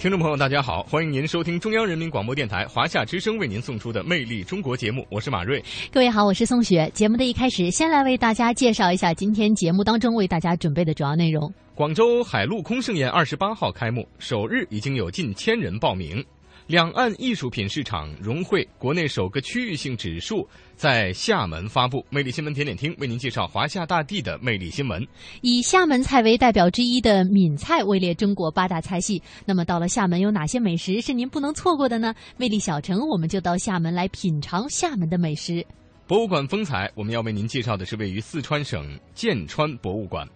听众朋友，大家好，欢迎您收听中央人民广播电台华夏之声为您送出的《魅力中国》节目，我是马瑞。各位好，我是宋雪。节目的一开始，先来为大家介绍一下今天节目当中为大家准备的主要内容。广州海陆空盛宴二十八号开幕，首日已经有近千人报名。两岸艺术品市场融汇国内首个区域性指数在厦门发布。魅力新闻点点听为您介绍华夏大地的魅力新闻。以厦门菜为代表之一的闽菜位列中国八大菜系。那么到了厦门，有哪些美食是您不能错过的呢？魅力小城，我们就到厦门来品尝厦门的美食。博物馆风采，我们要为您介绍的是位于四川省剑川博物馆。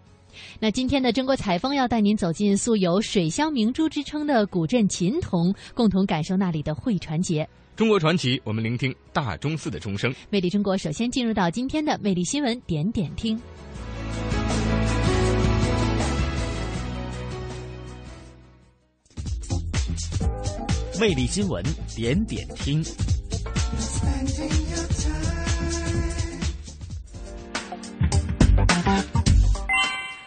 那今天的中国采风要带您走进素有“水乡明珠”之称的古镇琴童，共同感受那里的汇传节。中国传奇，我们聆听大钟寺的钟声。魅力中国，首先进入到今天的魅力新闻点点听。魅力新闻点点听。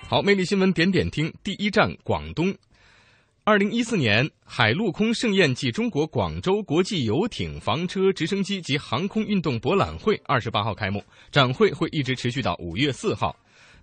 好，魅力新闻点点听，第一站广东。二零一四年海陆空盛宴暨中国广州国际游艇、房车、直升机及航空运动博览会二十八号开幕，展会会一直持续到五月四号。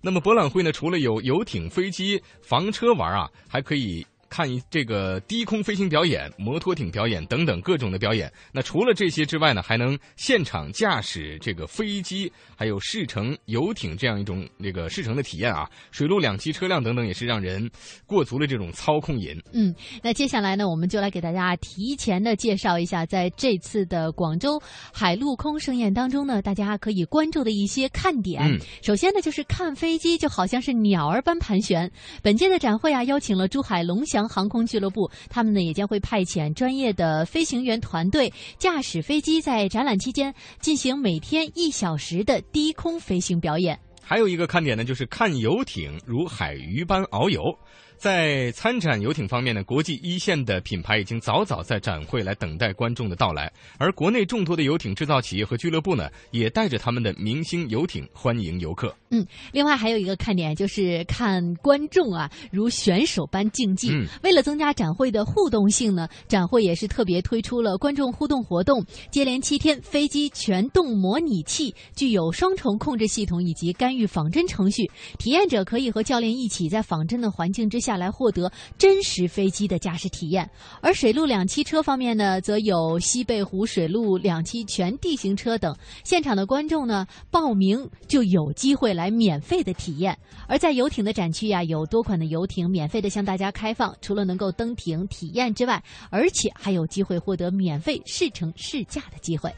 那么博览会呢，除了有游艇、飞机、房车玩啊，还可以。看一这个低空飞行表演、摩托艇表演等等各种的表演。那除了这些之外呢，还能现场驾驶这个飞机，还有试乘游艇这样一种这个试乘的体验啊。水陆两栖车辆等等也是让人过足了这种操控瘾。嗯，那接下来呢，我们就来给大家提前的介绍一下，在这次的广州海陆空盛宴当中呢，大家可以关注的一些看点。嗯首先呢，就是看飞机就好像是鸟儿般盘旋。本届的展会啊，邀请了珠海龙翔航空俱乐部，他们呢也将会派遣专业的飞行员团队驾驶飞机，在展览期间进行每天一小时的低空飞行表演。还有一个看点呢，就是看游艇如海鱼般遨游。在参展游艇方面呢，国际一线的品牌已经早早在展会来等待观众的到来，而国内众多的游艇制造企业和俱乐部呢，也带着他们的明星游艇欢迎游客。嗯，另外还有一个看点就是看观众啊，如选手般竞技。嗯为了增加展会的互动性呢，展会也是特别推出了观众互动活动，接连七天飞机全动模拟器，具有双重控制系统以及干预仿真程序，体验者可以和教练一起在仿真的环境之下来获得真实飞机的驾驶体验。而水陆两栖车方面呢，则有西贝湖水陆两栖全地形车等，现场的观众呢报名就有机会来免费的体验。而在游艇的展区呀、有多款的游艇免费的向大家开放，除了能够登艇体验之外，而且还有机会获得免费试乘试驾的机会。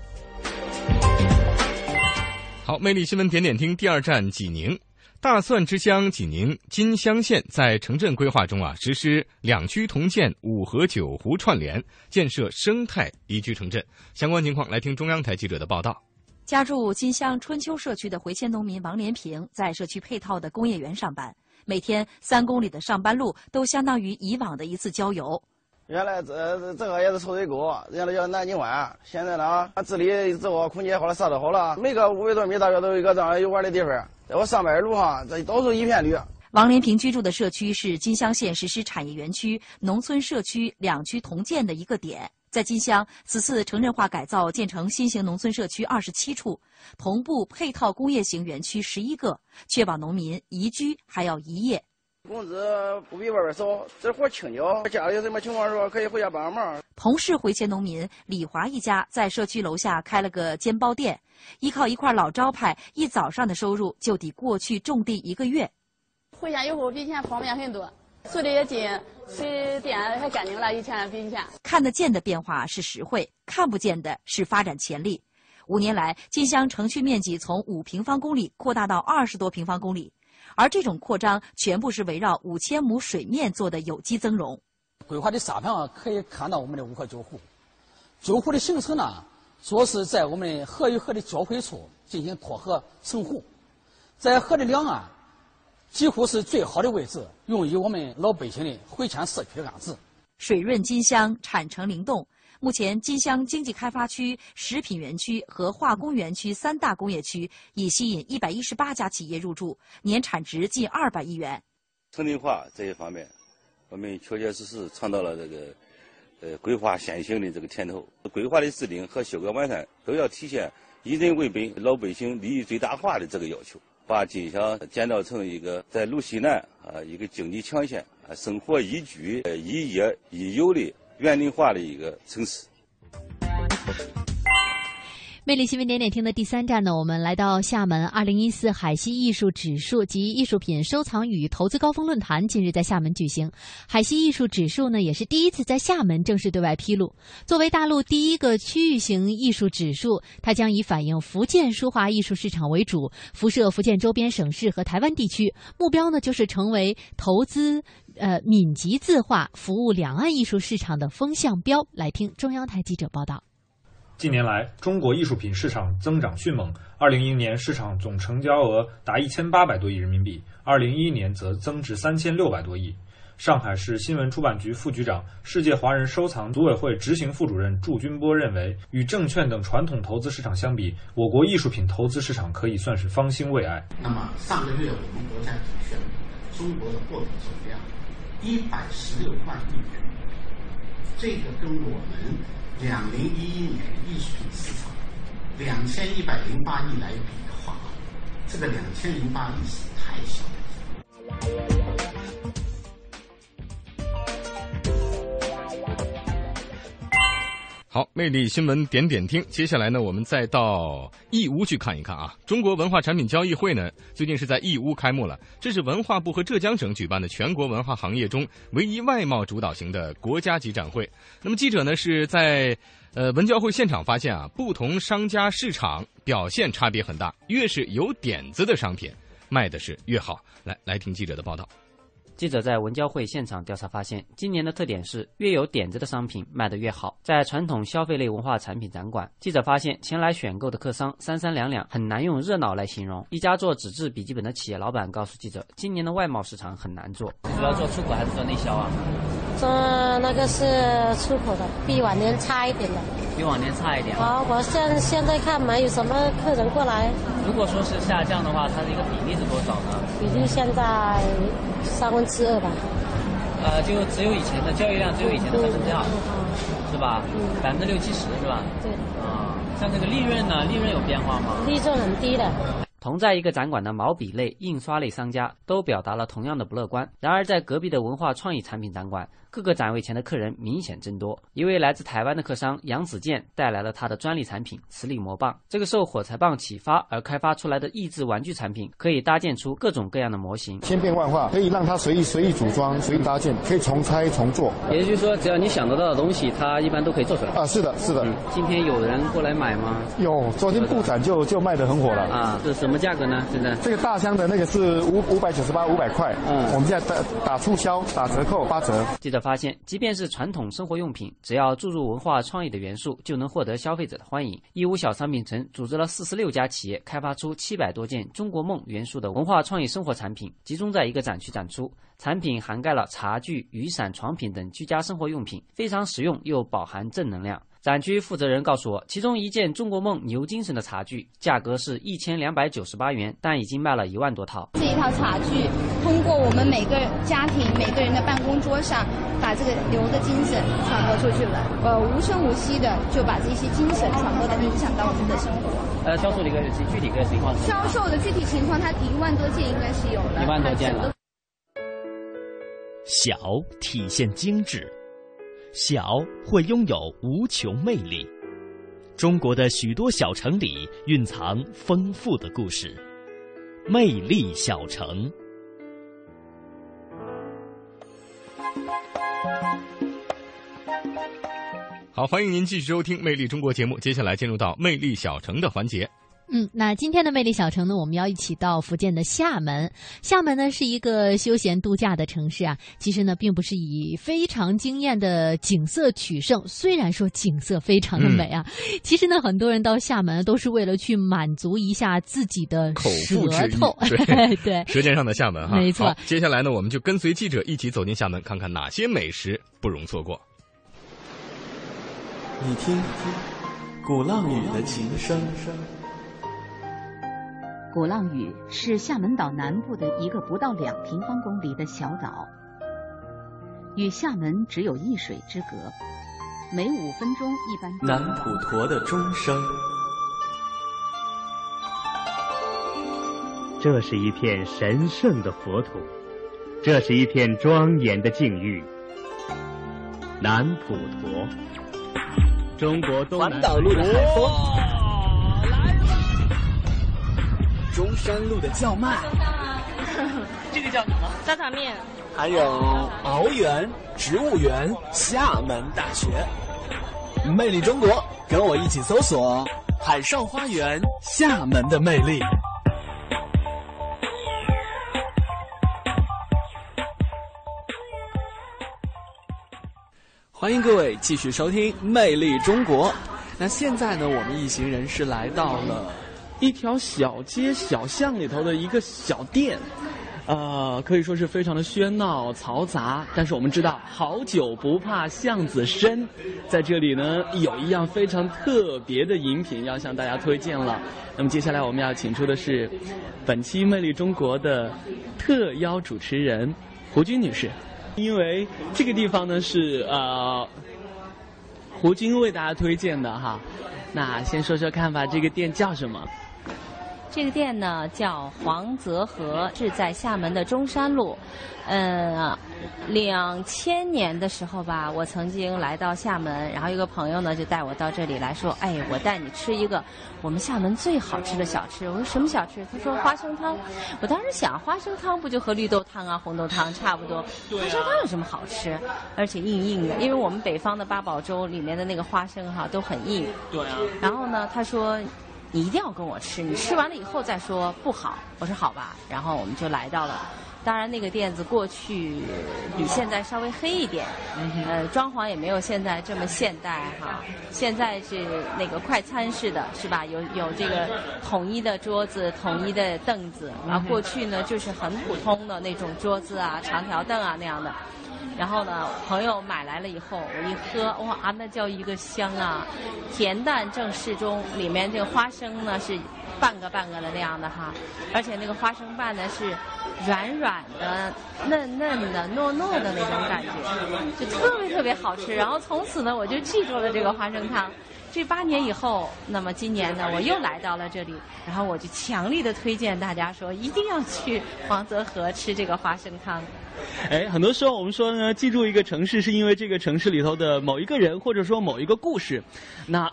好，魅力新闻点点听第二站济宁。大蒜之乡济宁金乡县在城镇规划中啊，实施两区同建五河九湖串联，建设生态宜居城镇。相关情况来听中央台记者的报道。家住金乡春秋社区的回迁农民王连平在社区配套的工业园上班，每天三公里的上班路都相当于以往的一次郊游。原来这这个也是臭水沟，原来叫南京湾。现在呢，治理这个空间好了，啥都好了，每个五百多米大约都有一个这样游玩的地方。在我上班的路上，这到处一片绿。王连平居住的社区是金乡县实施产业园区、农村社区两区同建的一个点。在金乡，此次城镇化改造建成新型农村社区二十七处，同步配套工业型园区十一个，确保农民宜居还要宜业。工资不比外边少，这活轻巧。家里有什么情况的时候，可以回家帮忙。同是回迁农民李华一家在社区楼下开了个煎包店，依靠一块老招牌，一早上的收入就抵过去种地一个月。回家以后比以前方便很多，住的也近，水电还干净了，以前比以前。看得见的变化是实惠，看不见的是发展潜力。五年来，金乡城区面积从五平方公里扩大到二十多平方公里，而这种扩张全部是围绕五千亩水面做的有机增容。规划的沙盘上可以看到我们的五河九湖，九湖的形成呢，主要是在我们河与河的交汇处进行拓河成湖，在河的两岸几乎是最好的位置，用于我们老百姓的回迁社区的安置。水润金乡，产城灵动。目前，金乡经济开发区、食品园区和化工园区三大工业区已吸引一百一十八家企业入驻，年产值近二百亿元。城镇化这一方面。我们确确实实尝到了这个呃规划先行的这个甜头。规划的制定和修改完善都要体现以人为本、老百姓利益最大化的这个要求，把金乡建造成一个在鲁西南啊一个经济强县、啊生活宜居、呃宜业宜游的园林化的一个城市。魅力新闻点点听的第三站呢，我们来到厦门。二零一四海西艺术指数及艺术品收藏与投资高峰论坛近日在厦门举行。海西艺术指数呢，也是第一次在厦门正式对外披露。作为大陆第一个区域型艺术指数，它将以反映福建书画艺术市场为主，辐射福建周边省市和台湾地区。目标呢，就是成为投资呃闽籍字画服务两岸艺术市场的风向标。来听中央台记者报道。近年来，中国艺术品市场增长迅猛。二零一零年市场总成交额达一千八百多亿人民币，二零一一年则增至三千六百多亿。上海市新闻出版局副局长、世界华人收藏组委会执行副主任祝军波认为，与证券等传统投资市场相比，我国艺术品投资市场可以算是方兴未艾。那么上个月我们国家宣布，中国的货币总量一百十六万亿元，这个跟我们。两零一一年艺术品市场两千一百零八亿来比的话，这个两千零八亿是太小了。好，魅力新闻点点听。接下来呢，我们再到义乌去看一看啊。中国文化产品交易会呢，最近是在义乌开幕了。这是文化部和浙江省举办的全国文化行业中唯一外贸主导型的国家级展会。那么记者呢是在呃文交会现场发现啊，不同商家市场表现差别很大，越是有点子的商品卖的是越好。来，来听记者的报道。记者在文交会现场调查发现，今年的特点是越有点子的商品卖得越好。在传统消费类文化产品展馆，记者发现前来选购的客商三三两两，很难用热闹来形容。一家做纸质笔记本的企业老板告诉记者，今年的外贸市场很难做，主要做出口还是做内销啊？做那个是出口的，比往年差一点的。比往年差一点。好，我现现在看没有什么客人过来。如果说是下降的话，它的一个比例是多少呢？比例现在三分之二吧。呃，就只有以前的交易量，只有以前的三分之二，是吧？百分之六七十是吧？对。啊，像这个利润呢？利润有变化吗？利润很低的。同在一个展馆的毛笔类、印刷类商家都表达了同样的不乐观。然而，在隔壁的文化创意产品展馆。各个展位前的客人明显增多。一位来自台湾的客商杨子健带来了他的专利产品磁力魔棒。这个受火柴棒启发而开发出来的益智玩具产品，可以搭建出各种各样的模型，千变万化，可以让它随意随意组装、随意搭建，可以重拆重做。也就是说，只要你想得到的东西，它一般都可以做出来。啊，是的，是的。今天有人过来买吗？有，昨天布展就就卖得很火了。啊，是什么价格呢？现在这个大箱的那个是五五百九十八，五百块。嗯，我们现在打打促销，打折扣八折。记发现，即便是传统生活用品，只要注入文化创意的元素，就能获得消费者的欢迎。义乌小商品城组织了四十六家企业，开发出七百多件中国梦元素的文化创意生活产品，集中在一个展区展出。产品涵盖了茶具、雨伞、床品等居家生活用品，非常实用又饱含正能量。展区负责人告诉我，其中一件中国梦牛精神的茶具，价格是一千两百九十八元，但已经卖了一万多套。这一套茶具，通过我们每个家庭、每个人的办公桌上，把这个牛的精神传播出去了。呃，无声无息的就把这些精神传播的影响到我们的生活。呃，销售的一个具体个情况。销售的具体情况，它一万多件应该是有了。一万多件了。小体现精致。小会拥有无穷魅力，中国的许多小城里蕴藏丰富的故事，魅力小城。好，欢迎您继续收听《魅力中国》节目，接下来进入到《魅力小城》的环节。嗯，那今天的魅力小城呢，我们要一起到福建的厦门。厦门呢是一个休闲度假的城市啊，其实呢并不是以非常惊艳的景色取胜。虽然说景色非常的美啊，嗯、其实呢很多人到厦门都是为了去满足一下自己的口舌腹之头。对 对，舌尖上的厦门哈，没错。接下来呢，我们就跟随记者一起走进厦门，看看哪些美食不容错过。你听，鼓浪屿的琴声。鼓浪屿是厦门岛南部的一个不到两平方公里的小岛，与厦门只有一水之隔，每五分钟一班。南普陀的钟声。这是一片神圣的佛土，这是一片庄严的境遇。南普陀，中国东南环岛路的海风。中山路的叫卖，这个叫什么？炸酱面。还有鳌园、植物园、厦门大学。魅力中国，跟我一起搜索“海上花园”厦门的魅力。欢迎各位继续收听《魅力中国》。那现在呢，我们一行人是来到了。一条小街小巷里头的一个小店，呃，可以说是非常的喧闹嘈杂。但是我们知道，好酒不怕巷子深，在这里呢，有一样非常特别的饮品要向大家推荐了。那么接下来我们要请出的是本期《魅力中国》的特邀主持人胡军女士，因为这个地方呢是呃胡军为大家推荐的哈。那先说说看吧，这个店叫什么？这个店呢叫黄泽和，是在厦门的中山路。嗯，两千年的时候吧，我曾经来到厦门，然后一个朋友呢就带我到这里来说：“哎，我带你吃一个我们厦门最好吃的小吃。”我说：“什么小吃？”他说：“花生汤。”我当时想，花生汤不就和绿豆汤啊、红豆汤差不多？花生汤有什么好吃？而且硬硬的，因为我们北方的八宝粥里面的那个花生哈都很硬。对啊。然后呢，他说。你一定要跟我吃，你吃完了以后再说不好。我说好吧，然后我们就来到了。当然，那个店子过去比现在稍微黑一点，呃，装潢也没有现在这么现代哈。现在是那个快餐式的，是吧？有有这个统一的桌子、统一的凳子。然后过去呢，就是很普通的那种桌子啊、长条凳啊那样的。然后呢，朋友买来了以后，我一喝，哇，那叫一个香啊！甜淡正适中，里面这个花生呢是半个半个的那样的哈，而且那个花生瓣呢是软软的、嫩嫩的、糯糯的那种感觉，就特别特别好吃。然后从此呢，我就记住了这个花生汤。这八年以后，那么今年呢，我又来到了这里，然后我就强力的推荐大家说，一定要去黄泽河吃这个花生汤。哎，很多时候我们说呢，记住一个城市是因为这个城市里头的某一个人，或者说某一个故事。那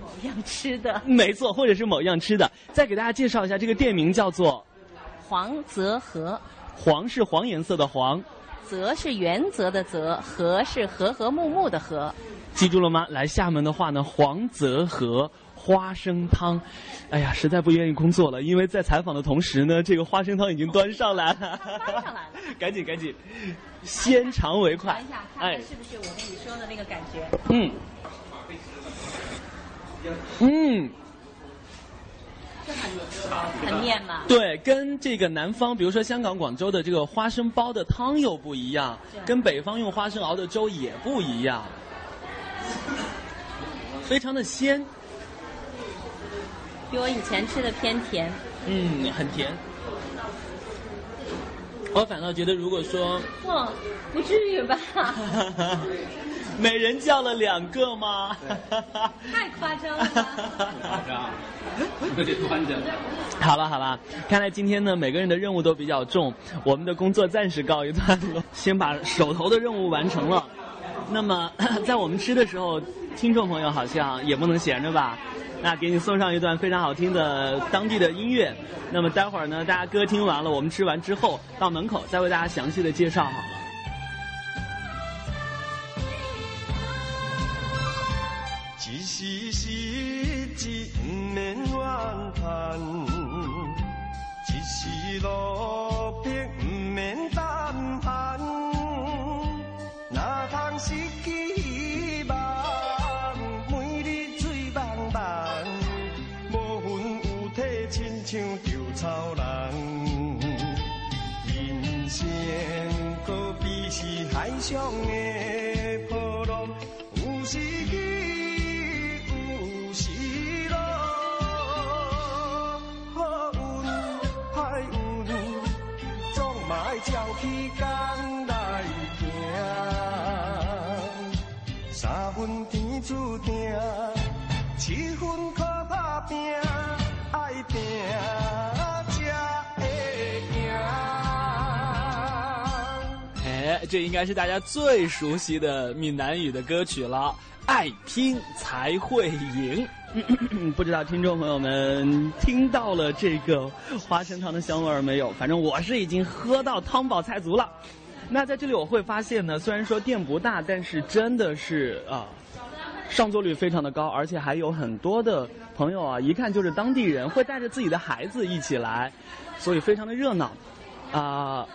某样吃的，没错，或者是某样吃的。再给大家介绍一下，这个店名叫做黄泽河。黄是黄颜色的黄，泽是原则的泽，和是和和睦睦的和。记住了吗？来厦门的话呢，黄泽河花生汤。哎呀，实在不愿意工作了，因为在采访的同时呢，这个花生汤已经端上来了。端上来了，赶紧赶紧，先尝为快。等一下，看看是不是我跟你说的那个感觉？嗯。嗯。这很很面嘛。对，跟这个南方，比如说香港、广州的这个花生包的汤又不一样，跟北方用花生熬的粥也不一样。非常的鲜，比我以前吃的偏甜。嗯，很甜。我反倒觉得，如果说，哇，不至于吧？每人叫了两个吗？太夸张了吧！夸张，有点端着。好了好了，看来今天呢，每个人的任务都比较重，我们的工作暂时告一段落，先把手头的任务完成了。那么，在我们吃的时候，听众朋友好像也不能闲着吧？那给你送上一段非常好听的当地的音乐。那么待会儿呢，大家歌听完了，我们吃完之后到门口再为大家详细的介绍好了。一时失志不免怨叹，一时路失去希望？每日醉茫茫，无魂有体，亲像稻草人。人生可比是海上的这应该是大家最熟悉的闽南语的歌曲了，《爱拼才会赢 》。不知道听众朋友们听到了这个花生汤的香味儿没有？反正我是已经喝到汤饱菜足了。那在这里我会发现呢，虽然说店不大，但是真的是啊、上座率非常的高，而且还有很多的朋友啊，一看就是当地人，会带着自己的孩子一起来，所以非常的热闹。啊、啊，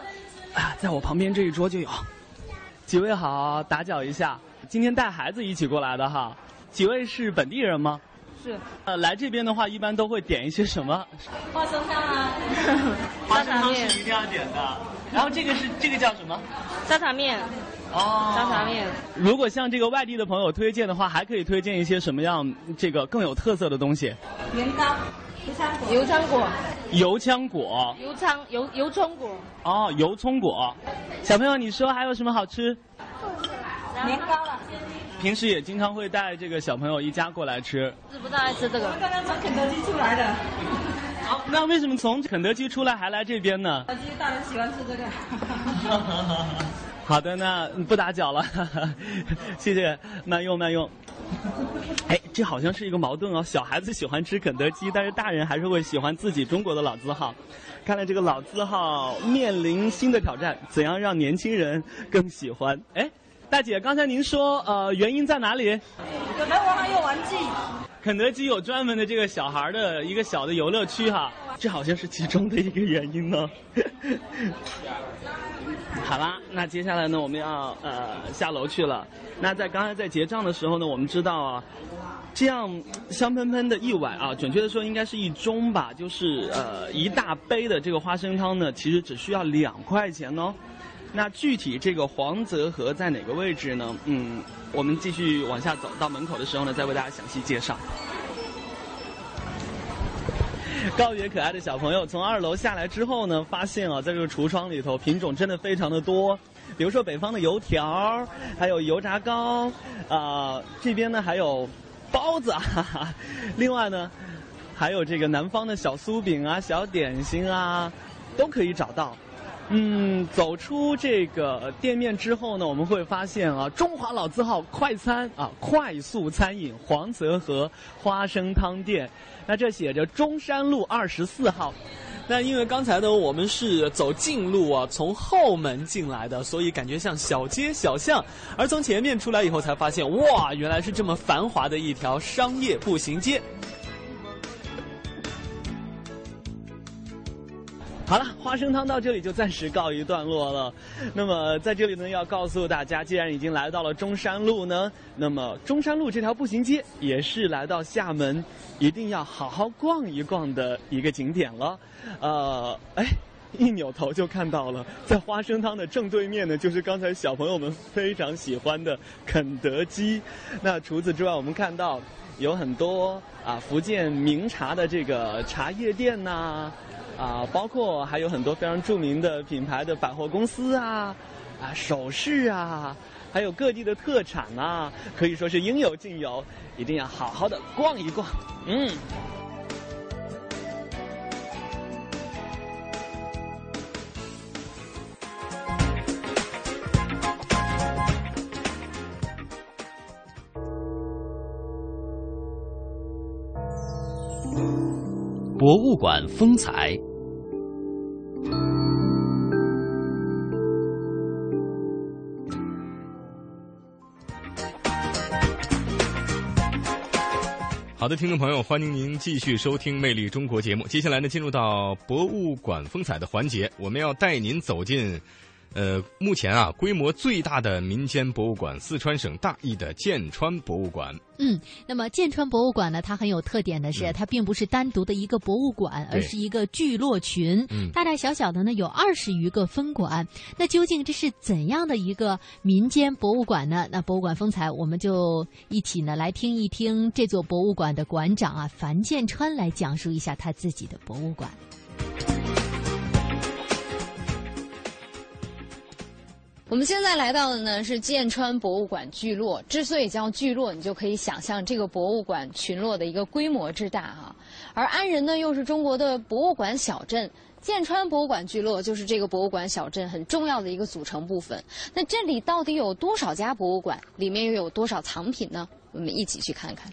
在我旁边这一桌就有几位好，打搅一下，今天带孩子一起过来的哈，几位是本地人吗？是。呃，来这边的话，一般都会点一些什么？花生汤啊，花生汤是一定要点的。然后这个是这个叫什么？沙茶面。哦，沙茶面。如果像这个外地的朋友推荐的话，还可以推荐一些什么样这个更有特色的东西？年糕、油枪果、油枪果、油枪果油葱油油葱果、哦，油葱果。小朋友，你说还有什么好吃？年糕了。平时也经常会带这个小朋友一家过来吃。是不大爱吃这个。我刚刚从肯德基出来的。好，那为什么从肯德基出来还来这边呢？肯德基大人喜欢吃这个。好的，那不打搅了，谢谢，慢用慢用。哎，这好像是一个矛盾哦，小孩子喜欢吃肯德基，但是大人还是会喜欢自己中国的老字号。看来这个老字号面临新的挑战，怎样让年轻人更喜欢？哎，大姐，刚才您说呃原因在哪里？有来玩还有玩具。肯德基有专门的这个小孩的一个小的游乐区哈，这好像是其中的一个原因呢。好啦，那接下来呢，我们要呃下楼去了。那在刚才在结账的时候呢，我们知道啊，这样香喷喷的一碗啊，准确的说应该是一盅吧，就是呃一大杯的这个花生汤呢，其实只需要两块钱哦。那具体这个黄泽河在哪个位置呢？嗯，我们继续往下走到门口的时候呢，再为大家详细介绍。告别可爱的小朋友，从二楼下来之后呢，发现啊，在这个橱窗里头品种真的非常的多，比如说北方的油条，还有油炸糕，啊、这边呢还有包子，哈哈，另外呢，还有这个南方的小酥饼啊、小点心啊，都可以找到。嗯，走出这个店面之后呢，我们会发现啊，中华老字号快餐啊，快速餐饮黄泽河花生汤店，那这写着中山路二十四号。那因为刚才呢，我们是走近路啊，从后门进来的，所以感觉像小街小巷。而从前面出来以后，才发现哇，原来是这么繁华的一条商业步行街。好了，花生汤到这里就暂时告一段落了。那么在这里呢，要告诉大家，既然已经来到了中山路呢，那么中山路这条步行街也是来到厦门一定要好好逛一逛的一个景点了。呃，哎。一扭头就看到了，在花生汤的正对面呢，就是刚才小朋友们非常喜欢的肯德基。那除此之外，我们看到有很多啊福建名茶的这个茶叶店呐、啊包括还有很多非常著名的品牌的百货公司啊，啊首饰啊，还有各地的特产啊，可以说是应有尽有，一定要好好的逛一逛。嗯。博物馆风采。好的，听众朋友，欢迎您继续收听《魅力中国》节目。接下来呢，进入到博物馆风采的环节，我们要带您走进，呃，目前啊规模最大的民间博物馆——四川省大邑的剑川博物馆。嗯，那么剑川博物馆呢，它很有特点的是，它并不是单独的一个博物馆，而是一个聚落群，嗯大大小小的呢有二十余个分馆。那究竟这是怎样的一个民间博物馆呢？那博物馆风采，我们就一起呢来听一听这座博物馆的馆长啊樊建川来讲述一下他自己的博物馆。我们现在来到的呢是剑川博物馆聚落。之所以叫聚落，你就可以想象这个博物馆群落的一个规模之大啊。而安仁呢，又是中国的博物馆小镇，剑川博物馆聚落就是这个博物馆小镇很重要的一个组成部分。那这里到底有多少家博物馆？里面又有多少藏品呢？我们一起去看看。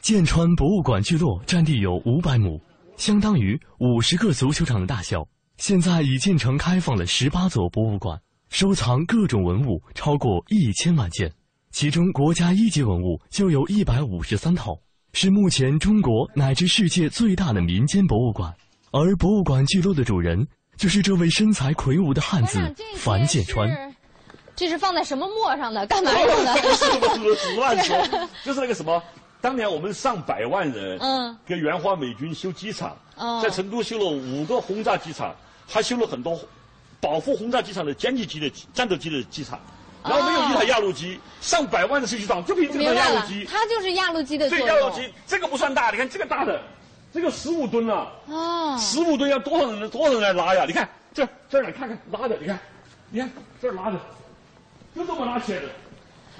剑川博物馆聚落占地有五百亩，相当于五十个足球场的大小。现在已建成开放了十八座博物馆，收藏各种文物超过一千万件，其中国家一级文物就有一百五十三套，是目前中国乃至世界最大的民间博物馆。而博物馆记录的主人就是这位身材魁梧的汉子樊建川。这是放在什么墨上的？干嘛 用的？是乱说，就是那个什么，当年我们上百万人，嗯，给援华美军修机场，哦在成都修了五个轰炸机场，还修了很多保护轰炸机场的歼击机的战斗机的机场，然后没有一台压路机，上百万的设计场就凭这个压路机，，它就是压路机的作这用。压路机这个不算大，你看这个大的，这个十五吨啊，哦，十五吨要多少人多少人来拉呀？你看这这儿来看看拉的，你看，你看这儿拉的，就这么拉起来的，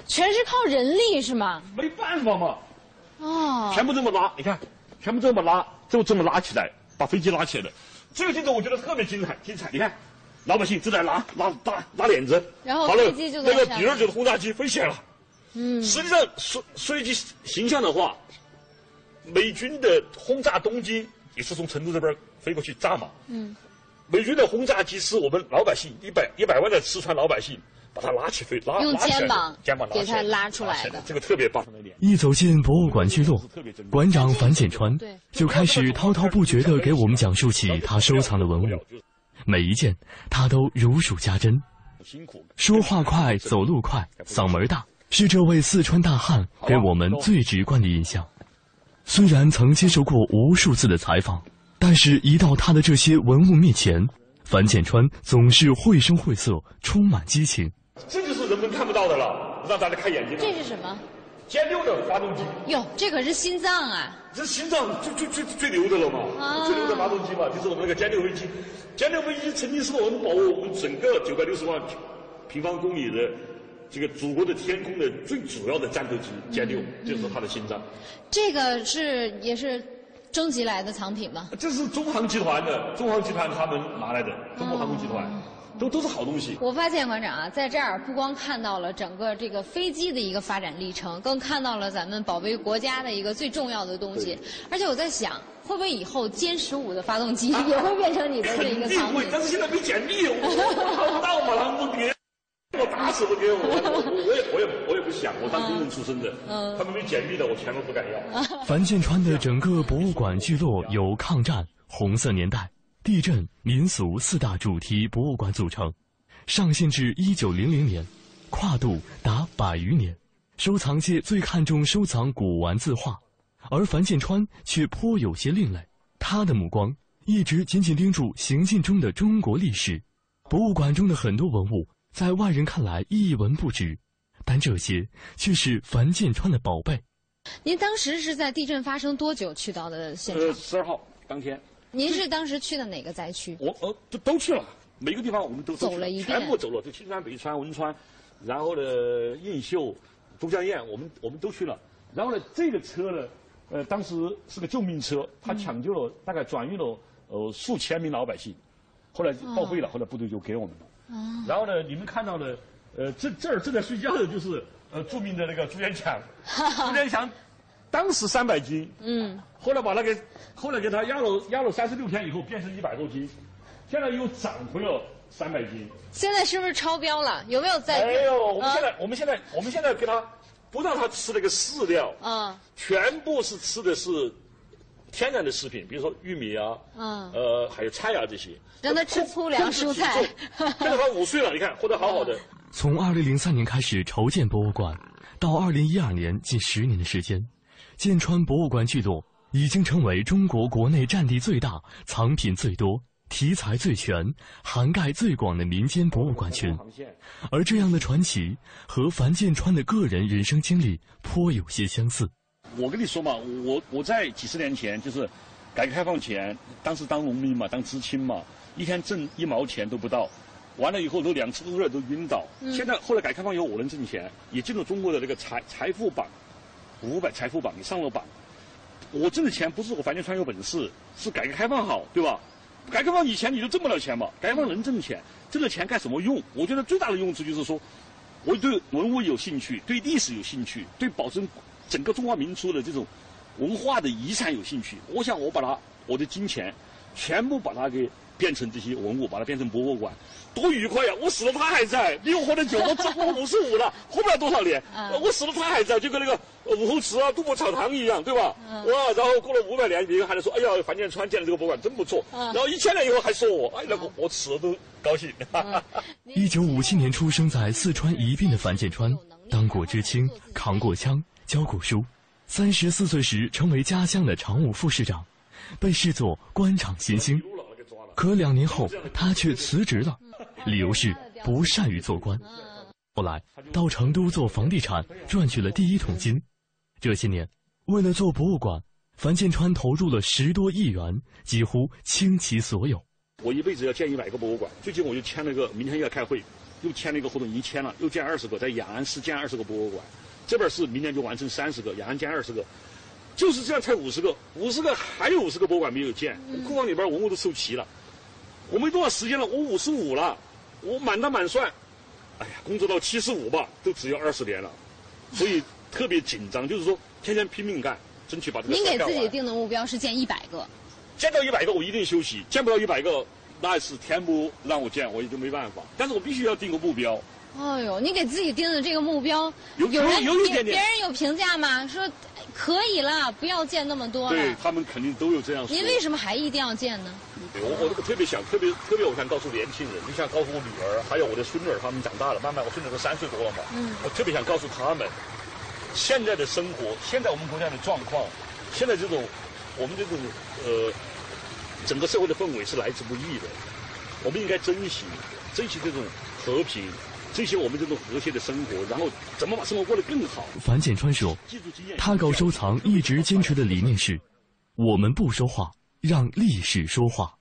全是靠人力是吗？没办法嘛。哦，全部这么拉，你看，全部这么拉，就这么拉起来，把飞机拉起来的。这个镜头我觉得特别精彩，精彩。你看，老百姓正在拉拉拉拉脸子，然后好了飞机就那个上第二就是轰炸机飞起来了。嗯，实际上说说一句形象的话，美军的轰炸东京也是从成都这边飞过去炸嘛。嗯，美军的轰炸机是我们老百姓一百一百万的四川老百姓把它拉起飞，拉用拉起来的肩膀肩膀拉给起来的它拉出来的。这个特别棒。一走进博物馆聚落，馆长樊建川就开始滔滔不绝地给我们讲述起他收藏的文物，每一件他都如数家珍。说话快，走路快，嗓门大，是这位四川大汉给我们最直观的印象。虽然曾接受过无数次的采访，但是一到他的这些文物面前，樊建川总是绘声绘色，充满激情。这就是人们看不到的了，让大家开眼睛。这是什么？歼六的发动机，哟，这可是心脏啊！这心脏最最最最牛的了嘛，啊最牛的发动机嘛，就是我们那个歼六飞机。歼六飞机曾经是我们保护我们整个九百六十万平方公里的这个祖国的天空的最主要的战斗机，歼六就是它的心脏。这个是也是征集来的藏品吗？这是中航集团的，中航集团他们拿来的，中国航空集团，都都是好东西。我发现馆长啊，在这儿不光看到了整个这个飞机的一个发展历程，更看到了咱们保卫国家的一个最重要的东西。而且我在想，会不会以后歼十五的发动机也会变成你的这一个藏品？，肯定会但是现在没简历，我看不到嘛，他们不给，我打死不给我，我我也我也我也不想，我当工人出身的，嗯他们没简历的，我全都不敢要。樊建川的整个博物馆聚落有抗战、红色年代、地震、民俗四大主题博物馆组成，上线至一九零零年，跨度达百余年。收藏界最看重收藏古玩字画，而樊建川却颇有些另类。他的目光一直紧紧盯住行进中的中国历史。博物馆中的很多文物，在外人看来一文不值，但这些却是樊建川的宝贝。您当时是在地震发生多久去到的现场？呃，十二号当天，您是当时去的哪个灾区？我呃都都去了，每个地方我们都走了一遍全部走了，就青川、北川、汶川，然后呢映秀、都江堰，我们我们都去了。然后呢，这个车呢，呃，当时是个救命车，它抢救了大概转运了呃数千名老百姓，后来报废了，后来部队就给我们了。哦然后呢，你们看到的，呃，这这儿正在睡觉的就是呃著名的那个朱元强，朱元强当时三百斤，嗯，后来把那个后来给他压了压了三十六天以后变成一百多斤，现在又涨回了三百斤。现在是不是超标了？有没有在？哎呦，我们现啊在、我们现在我们现在给他不让他吃那个饲料，啊全部是吃的是天然的食品，比如说玉米啊，嗯，呃，还有菜啊这些。让他吃粗粮蔬菜。现在他五岁了，你看活得好好的。从二零零三年开始筹建博物馆，到二零一二年近十年的时间，剑川博物馆聚落已经成为中国国内占地最大、藏品最多、题材最全、涵盖最广的民间博物馆群。而这样的传奇和樊建川的个人人生经历颇有些相似。我跟你说嘛，我我在几十年前就是改革开放前，当时当农民嘛，当知青嘛，一天挣一毛钱都不到，完了以后都两次热都晕倒。嗯现在后来改革开放以后，我能挣钱，也进入中国的这个财财富榜，五百财富榜你上了榜。我挣的钱不是我樊建川有本事，是改革开放好，对吧？改革开放以前你就挣不了钱嘛，改革开放能挣钱，挣了钱干什么用？我觉得最大的用处就是说，我对文物有兴趣，对历史有兴趣，对保存整个中华民族的这种文化的遗产有兴趣。我想我把它我的金钱全部把它给变成这些文物，把它变成博物馆，多愉快呀！我死了他还在，比我活得久，我这我五十五了，活不了多少年，我死了他还在，就跟那个呃武侯祠啊、杜甫草堂一样，对吧？哇！然后过了五百年，别人还在说，哎呀，樊建川建的这个博物馆真不错。然后一千年以后还说我，哎，那个我死了都高兴。一九五七年出生在四川宜宾的樊建川，当过知青，扛过枪，教过书。三十四岁时成为家乡的常务副市长，被视作官场新星。可两年后，他却辞职了，理由是不善于做官。后来到成都做房地产，赚取了第一桶金。这些年，为了做博物馆，樊建川投入了十多亿元，几乎倾其所有。我一辈子要建一百个博物馆，最近我就签了个，明天要开会，又签了一个合同，已经签了，又建二十个，在雅安市建二十个博物馆，这边是明年就完成三十个，雅安建二十个，就是这样才五十个，五十个还有五十个博物馆没有建，库房里边文物都收齐了，我没多少时间了，我五十五了，我满打满算，哎呀，工作到七十五吧，都只有二十年了，所以特别紧张，就是说天天拼命干，争取把这个您给自己定的目标是建一百个，见到一百个我一定休息，见不到一百个那是天不让我见，我也就没办法。但是我必须要定个目标。哎呦，你给自己定的这个目标，有有人有有一点点别人有评价吗？说哎可以啦，不要见那么多了。对他们肯定都有这样说。您为什么还一定要见呢？对我我我特别想，特别特别，我想告诉年轻人，就想告诉我女儿，还有我的孙女儿，他们长大了，慢慢我孙女儿都三岁多了嘛。嗯我特别想告诉他们，现在的生活，现在我们国家的状况，现在这种我们这种呃整个社会的氛围是来之不易的，我们应该珍惜珍惜这种和平，珍惜我们这种和谐的生活，然后怎么把生活过得更好。樊建川说，他搞收藏一直坚持的理念是：我们不说话，让历史说话。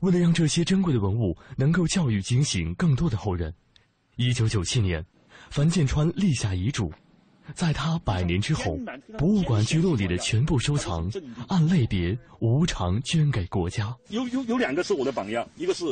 为了让这些珍贵的文物能够教育警醒更多的后人，一九九七年，樊建川立下遗嘱，在他百年之后，博物馆聚落里的全部收藏按类别无偿捐给国家。有有有两个是我的榜样，一个是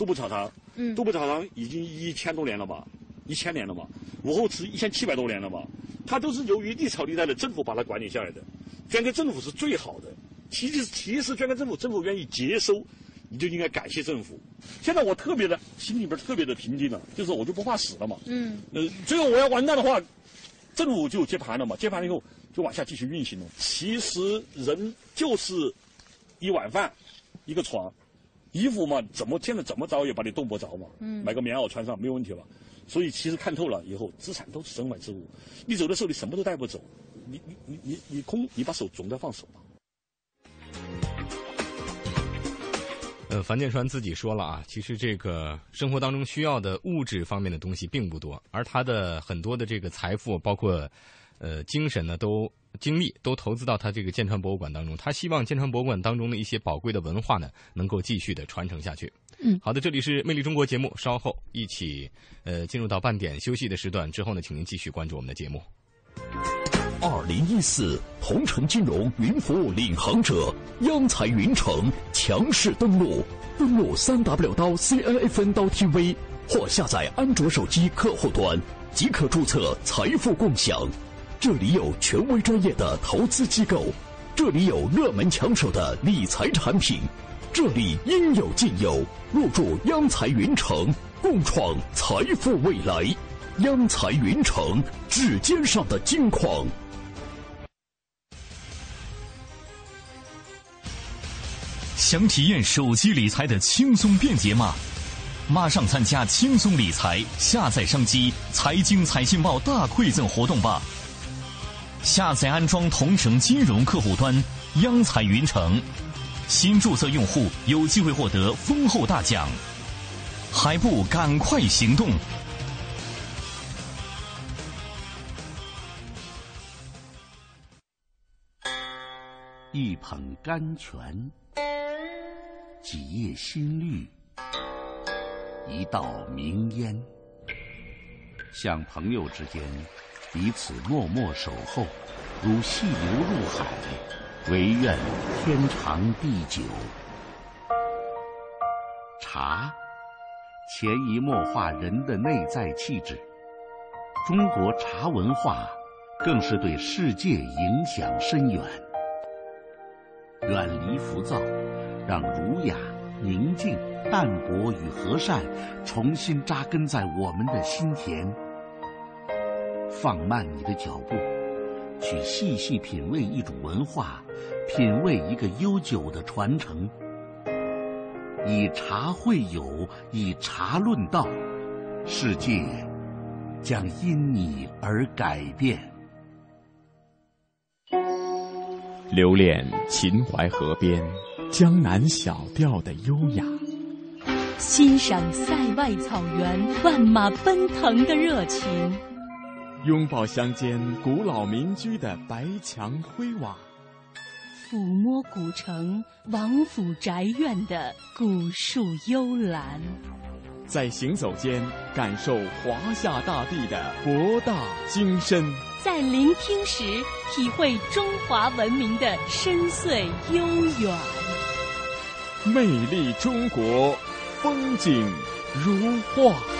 杜甫草堂，嗯杜甫草堂已经一千多年了吧，一千年了吧，武侯祠一千七百多年了吧，它都是由于历朝历代的政府把它管理下来的，捐给政府是最好的。其实其实捐给政府，政府愿意接收，你就应该感谢政府。现在我特别的心里边特别的平静了，就是我就不怕死了嘛。嗯，呃，最后我要完蛋的话，政府就接盘了嘛，接盘了以后就往下继续运行了。其实人就是一碗饭，一个床，衣服嘛，怎么现在怎么着也把你冻不着嘛。嗯买个棉袄穿上没有问题吧？所以其实看透了以后，资产都是身外之物。你走的时候你什么都带不走，你你你你你空，你把手总得放手吧。呃，樊建川自己说了啊，其实这个生活当中需要的物质方面的东西并不多，而他的很多的这个财富，包括呃精神呢，都精力都投资到他这个建川博物馆当中。他希望建川博物馆当中的一些宝贵的文化呢，能够继续的传承下去。嗯，好的，这里是《魅力中国》节目，稍后一起呃进入到半点休息的时段之后呢，请您继续关注我们的节目。二零一四同城金融云服务领航者央财云城强势登陆，登录三 w 刀 cnfn 刀 tv 或下载安卓手机客户端即可注册财富共享。这里有权威专业的投资机构，这里有热门抢手的理财产品，这里应有尽有。入驻央财云城，共创财富未来。央财云城指尖上的金矿。想体验手机理财的轻松便捷吗？马上参加轻松理财下载商机财经财信报大馈赠活动吧！下载安装同城金融客户端央财云城，新注册用户有机会获得丰厚大奖，还不赶快行动！一捧甘泉，几叶新绿，一道明烟，像朋友之间彼此默默守候，如细流入海，唯愿天长地久。茶，潜移默化人的内在气质。中国茶文化，更是对世界影响深远。远离浮躁，让儒雅、宁静、淡泊与和善重新扎根在我们的心田。放慢你的脚步，去细细品味一种文化，品味一个悠久的传承。以茶会友，以茶论道，世界将因你而改变。留恋秦淮河边江南小调的优雅，欣赏塞外草原万马奔腾的热情，拥抱乡间古老民居的白墙灰瓦，抚摸古城王府宅院的古树幽兰，在行走间感受华夏大地的博大精深。在聆听时，体会中华文明的深邃悠远。魅力中国，风景如画。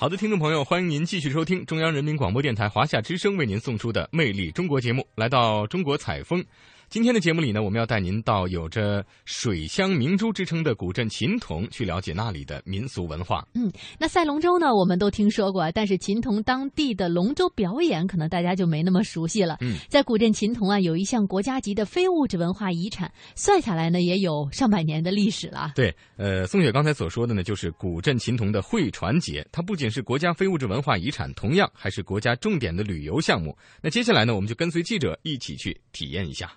好的，听众朋友，欢迎您继续收听中央人民广播电台华夏之声为您送出的《魅力中国》节目，来到中国采风。今天的节目里呢，我们要带您到有着“水乡明珠”之称的古镇秦同，去了解那里的民俗文化。嗯，那赛龙舟呢，我们都听说过，但是秦同当地的龙舟表演，可能大家就没那么熟悉了。嗯，在古镇秦同啊，有一项国家级的非物质文化遗产，算下来呢，也有上百年的历史了。对，呃，宋雪刚才所说的呢，就是古镇秦同的会船节，它不仅是国家非物质文化遗产，同样还是国家重点的旅游项目。那接下来呢，我们就跟随记者一起去体验一下。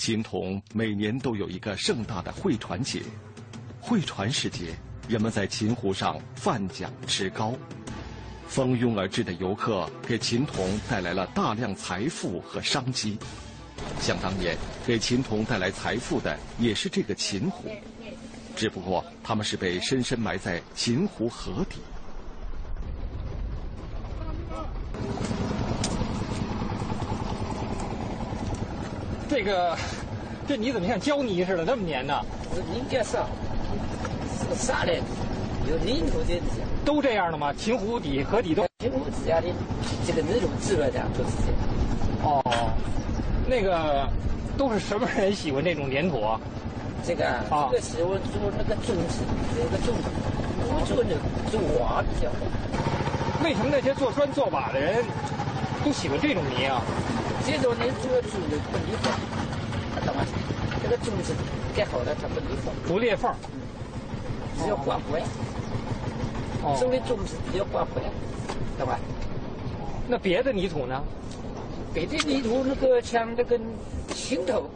秦同每年都有一个盛大的会船节，会船时节，人们在秦湖上泛桨持篙，蜂拥而至的游客给秦同带来了大量财富和商机。想当年，给秦同带来财富的也是这个秦湖，只不过他们是被深深埋在秦湖河底。这个，这泥怎么像胶泥似的那么粘呢？人家上是啥的？有泥土的，都这样的吗？秦湖底、河底都。秦湖底下的这个泥土质量的都是这样。哦，那个都是什么人喜欢这种粘土啊？这个啊，这个喜欢做那个粽子，那个粽子，我做那做瓦比较好。为什么那些做砖做瓦的人都喜欢这种泥啊？这种泥主要是不裂缝，懂吗？这个种子盖好了，它不裂缝。不裂缝。只要挂回。哦。种的种子只要挂回，懂吧？那别的泥土呢？别的泥土那个像那个青头，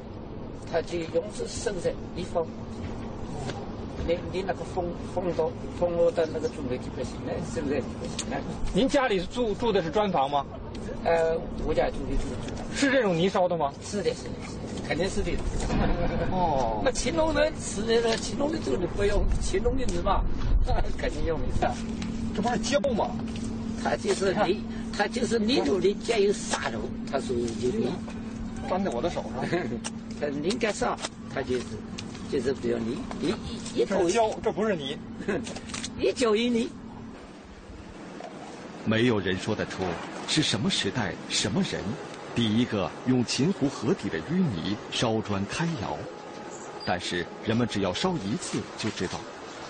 它就用是生在裂缝。你你那个风风到风落到那个种的就不行了，是不是？您家里住住的是砖房吗？呃，我家住的是是这种泥烧的吗？是的，是的，肯定是的。哦。那乾隆人吃的那乾隆的粥你不用乾隆的泥嘛？肯定用的。这不是胶吗？它就是泥，它就是泥土里加有沙土，它属于就泥。粘在我的手上。它拧干上，它就是就是比较泥，一一一这是胶，这不是泥。一脚一泥。没有人说得出是什么时代、什么人，第一个用秦湖河底的淤泥烧砖开窑。但是人们只要烧一次，就知道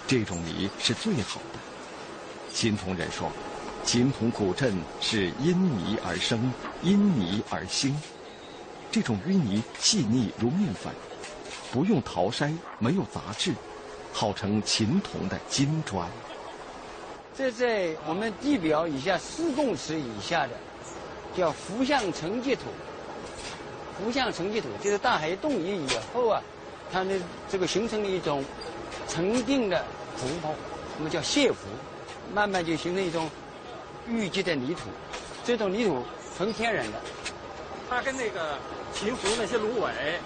这种泥是最好的。秦同人说：“秦同古镇是因泥而生，因泥而兴。这种淤泥细腻如面粉，不用淘筛，没有杂质，号称秦铜的金砖。”这在我们地表以下四公尺以下的，叫浮相沉积土。浮相沉积土就是大海冻移以后啊，它的这个形成了一种沉淀的浮泡，我们叫蟹湖，慢慢就形成一种淤积的泥土。这种泥土纯天然的，它跟那个秦湖那些芦苇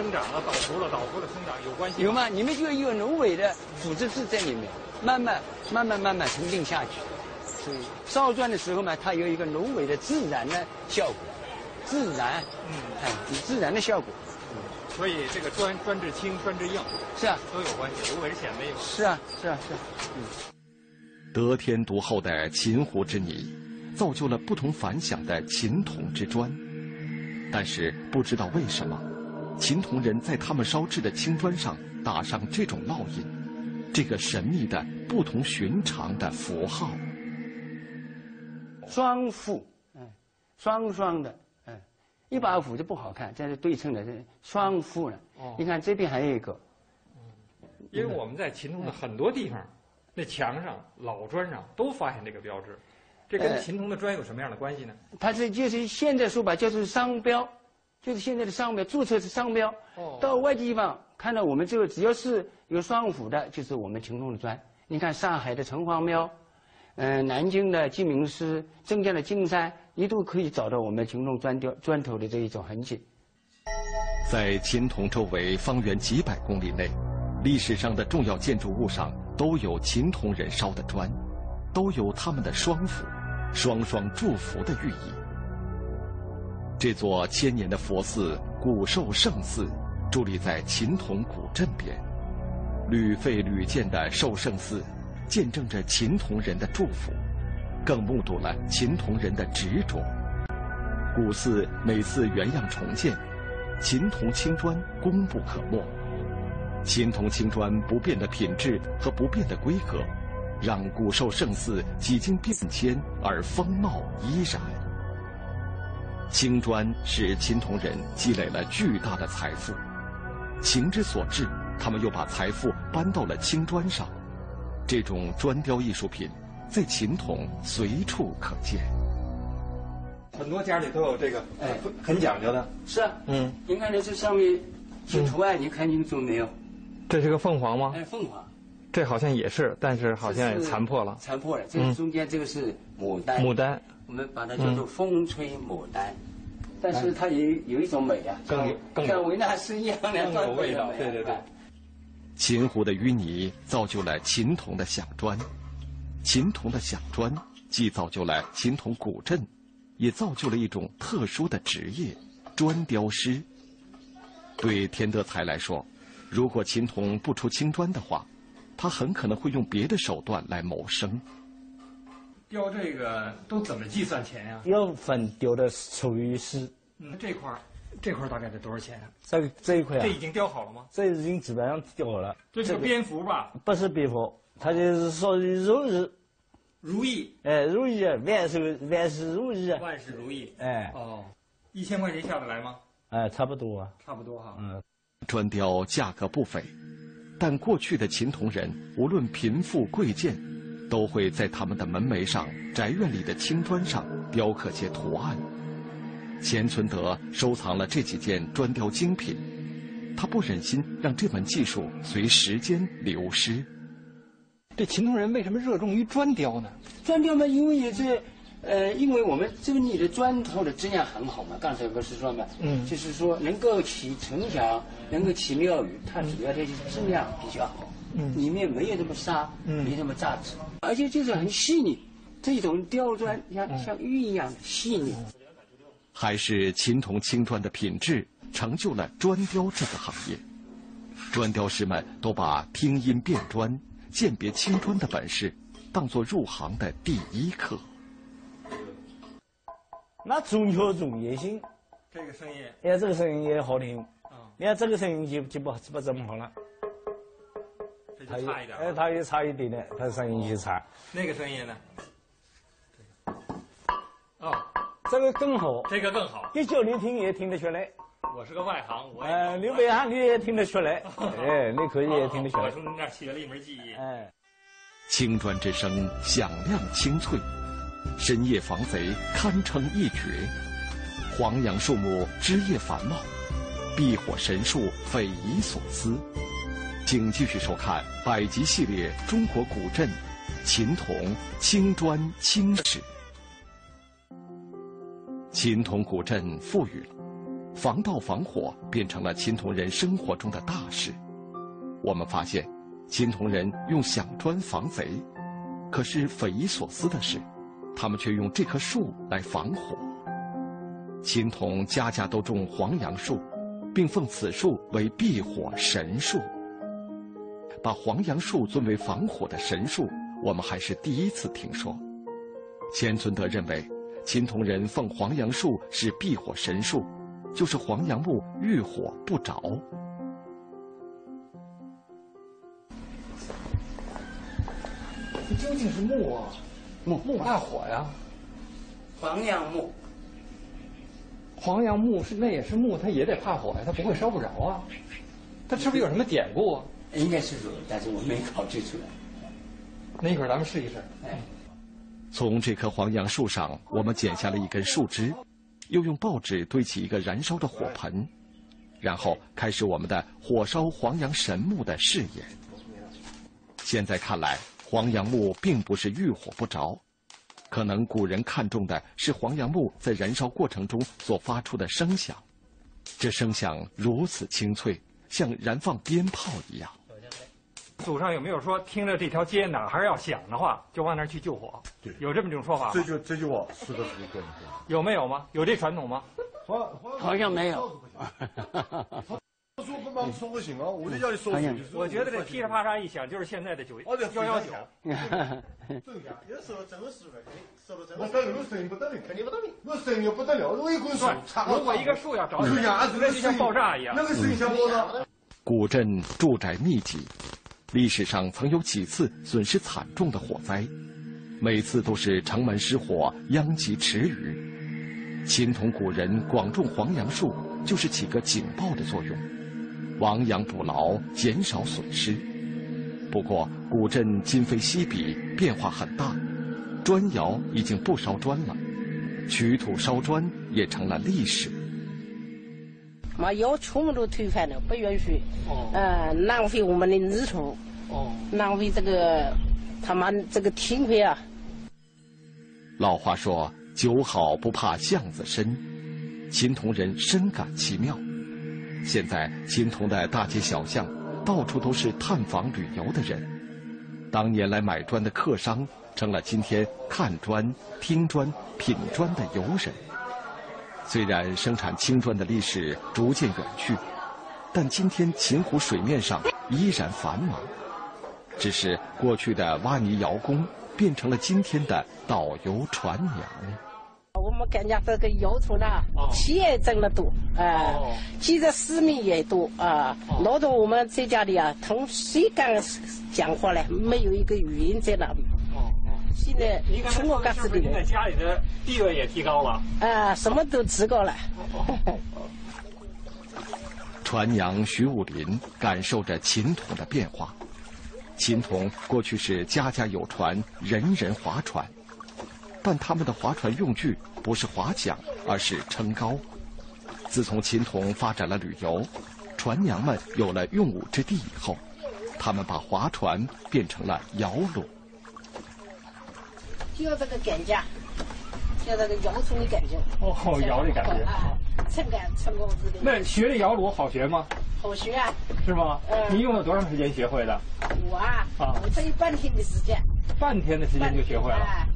生长了、倒伏了、倒伏的生长有关系有吗？你们就有芦苇的腐殖质在里面。慢慢、慢慢、慢慢沉淀下去，所以烧砖的时候嘛，它有一个芦苇的自然的效果，自然，嗯，哎，自然的效果。所以这个砖砖质轻，砖质硬，是啊，都有关系。芦苇是显微嘛？是啊，是啊，是啊。嗯，得天独厚的秦湖之泥，造就了不同凡响的秦铜之砖。但是不知道为什么，秦铜人在他们烧制的青砖上打上这种烙印。这个神秘的、不同寻常的符号，双幅，嗯，双双的，嗯，一把斧就不好看，这是对称的，这双幅了。哦，你看这边还有一个，因为我们在秦铜的很多地方，那墙上、老砖上都发现这个标志，这跟秦铜的砖有什么样的关系呢？它是就是现在说吧，就是商标，就是现在的商标，注册是商标。哦，到外地地方。看到我们这个，只要是有双斧的，就是我们秦铜的砖。你看上海的城隍庙，嗯，南京的鸡鸣寺，镇江的金山，你都可以找到我们秦铜砖雕砖头的这一种痕迹。在秦铜周围方圆几百公里内，历史上的重要建筑物上都有秦铜人烧的砖，都有他们的双斧，双双祝福的寓意。这座千年的佛寺古寿圣寺。伫立在秦铜古镇边，屡废屡建的寿圣寺，见证着秦铜人的祝福，更目睹了秦铜人的执着。古寺每次原样重建，秦铜青砖功不可没。秦铜青砖不变的品质和不变的规格，让古寿圣寺几经变迁而风貌依然。青砖使秦铜人积累了巨大的财富。情之所至，他们又把财富搬到了青砖上。这种砖雕艺术品，在秦铜随处可见。很多家里都有这个，哎，很讲究的。是啊，嗯，您看这这上面这图案，您看清楚没有？这是个凤凰吗？哎，凤凰。这好像也是，但是好像也残破了。残破了。这个中间这个是牡丹。牡丹。我们把它叫做风吹牡丹。但是它也有一种美啊，更更跟维纳斯一样的，更有味道。对对对，秦湖的淤泥造就了秦铜的响砖，秦铜的响砖既造就了秦铜古镇，也造就了一种特殊的职业——砖雕师。对田德才来说，如果秦铜不出青砖的话，他很可能会用别的手段来谋生。雕这个都怎么计算钱呀？要分雕的属于是。嗯，这块儿，这块儿大概得多少钱啊？这这一块啊？这已经雕好了吗？这已经基本上雕好了。这是蝙蝠吧？不是蝙蝠，它就是说如意。如意。哎，如意，万事万事如意。万事如意。哎。哦，一千块钱下得来吗？哎，差不多啊。差不多哈。嗯。砖雕价格不菲，但过去的秦铜人无论贫富贵贱。都会在他们的门楣上、宅院里的青砖上雕刻些图案。钱存德收藏了这几件砖雕精品，他不忍心让这门技术随时间流失。这秦铜人为什么热衷于砖雕呢？砖雕嘛，因为也是呃，因为我们这里的砖头的质量很好嘛，刚才不是说嘛，嗯就是说能够起城墙，能够起庙宇，它主要的就是质量比较好，嗯里面没有那么沙，嗯没那么杂质，而且就是很细腻，这种雕砖像嗯像玉一样的细腻。还是秦铜青砖的品质成就了砖雕这个行业。砖雕师们都把听音辨砖、鉴别青砖的本事当做入行的第一课。那中敲中也行，这个声音，哎，这个声音也好听。你看这个声音就就不不怎么好了，这它也就差一点。哎，它也差一点点，它的声音就差。那个声音呢？哦，这个更好，这个更好。给叫你听也听得出来。我是个外行，我也哎，刘北汉你也听得出来，哎，你可以也听得出来我。从你那儿学了一门技艺。哎，青砖之声响亮清脆，深夜防贼堪称一绝。黄杨树木枝叶繁茂，避火神术匪夷所思。请继续收看百集系列《中国古镇秦铜青砖青史》。秦铜古镇富裕了，防盗防火变成了秦铜人生活中的大事。我们发现，秦铜人用响砖防贼，可是匪夷所思的是，他们却用这棵树来防火。秦铜家家都种黄杨树，并奉此树为避火神树。把黄杨树尊为防火的神树，我们还是第一次听说。钱尊德认为，秦铜人奉黄杨树是避火神树，就是黄杨木遇火不着。这究竟是木啊？木木怕火呀？黄杨木，黄杨木是那也是木，它也得怕火呀，它不会烧不着啊。它是不是有什么典故啊？应该是有，但是我没考据出来。那一会儿咱们试一试。哎，从这棵黄杨树上，我们剪下了一根树枝，又用报纸堆起一个燃烧的火盆，然后开始我们的火烧黄杨神木的试验。现在看来，黄杨木并不是遇火不着，可能古人看重的是黄杨木在燃烧过程中所发出的声响，这声响如此清脆，像燃放鞭炮一样。祖上有没有说听着这条街哪还要响的话，就往那儿去救火？对，有这么一种说法吗？这就这就我说的是一个。有没有吗？有这传统吗？好像没有。说行啊，我就叫你说。我觉得这噼里啪啦一响，就是现在的九幺幺九。有时候真是的，收了真的。我这个声音不得了，肯定不得了。我声音不得了，我一根树插如果一个树要着那就像爆炸一样。那个声音像爆炸？古镇住宅密集，历史上曾有几次损失惨重的火灾，每次都是城门失火，殃及池鱼。秦同古人广种黄杨树，就是起个警报的作用，亡羊补牢，减少损失。不过，古镇今非昔比，变化很大，砖窑已经不烧砖了，取土烧砖也成了历史。嘛，窑全部都推翻了，不允许。哦。呃，浪费我们的泥土。哦。浪费这个他妈这个天亏啊！老话说：“酒好不怕巷子深。”秦同人深感其妙。现在秦同的大街小巷，到处都是探访旅游的人。当年来买砖的客商，成了今天看砖、听砖、品砖的游人。虽然生产青砖的历史逐渐远去，但今天秦湖水面上依然繁忙。只是过去的挖泥窑工，变成了今天的导游船娘。我们感觉这个窑村呢，钱也挣得多，啊，记着市民也多啊。劳动我们在家里啊，同谁敢讲话呢？没有一个语音在那里。现在您刚才说的是不是您在家里的地位也提高了？啊，什么都提高了。船娘徐武林感受着秦统的变化。秦统过去是家家有船，人人划船，但他们的划船用具不是划桨，而是撑篙。自从秦童发展了旅游，船娘们有了用武之地以后，他们把划船变成了摇橹。就要这个感觉，就那个摇葱的感觉。哦，摇的感觉。啊，撑杆撑果子的。那学这摇橹好学吗？好学啊。是吗？嗯。你用了多长时间学会的？我啊，啊，我才有半天的时间。半天的时间就学会了。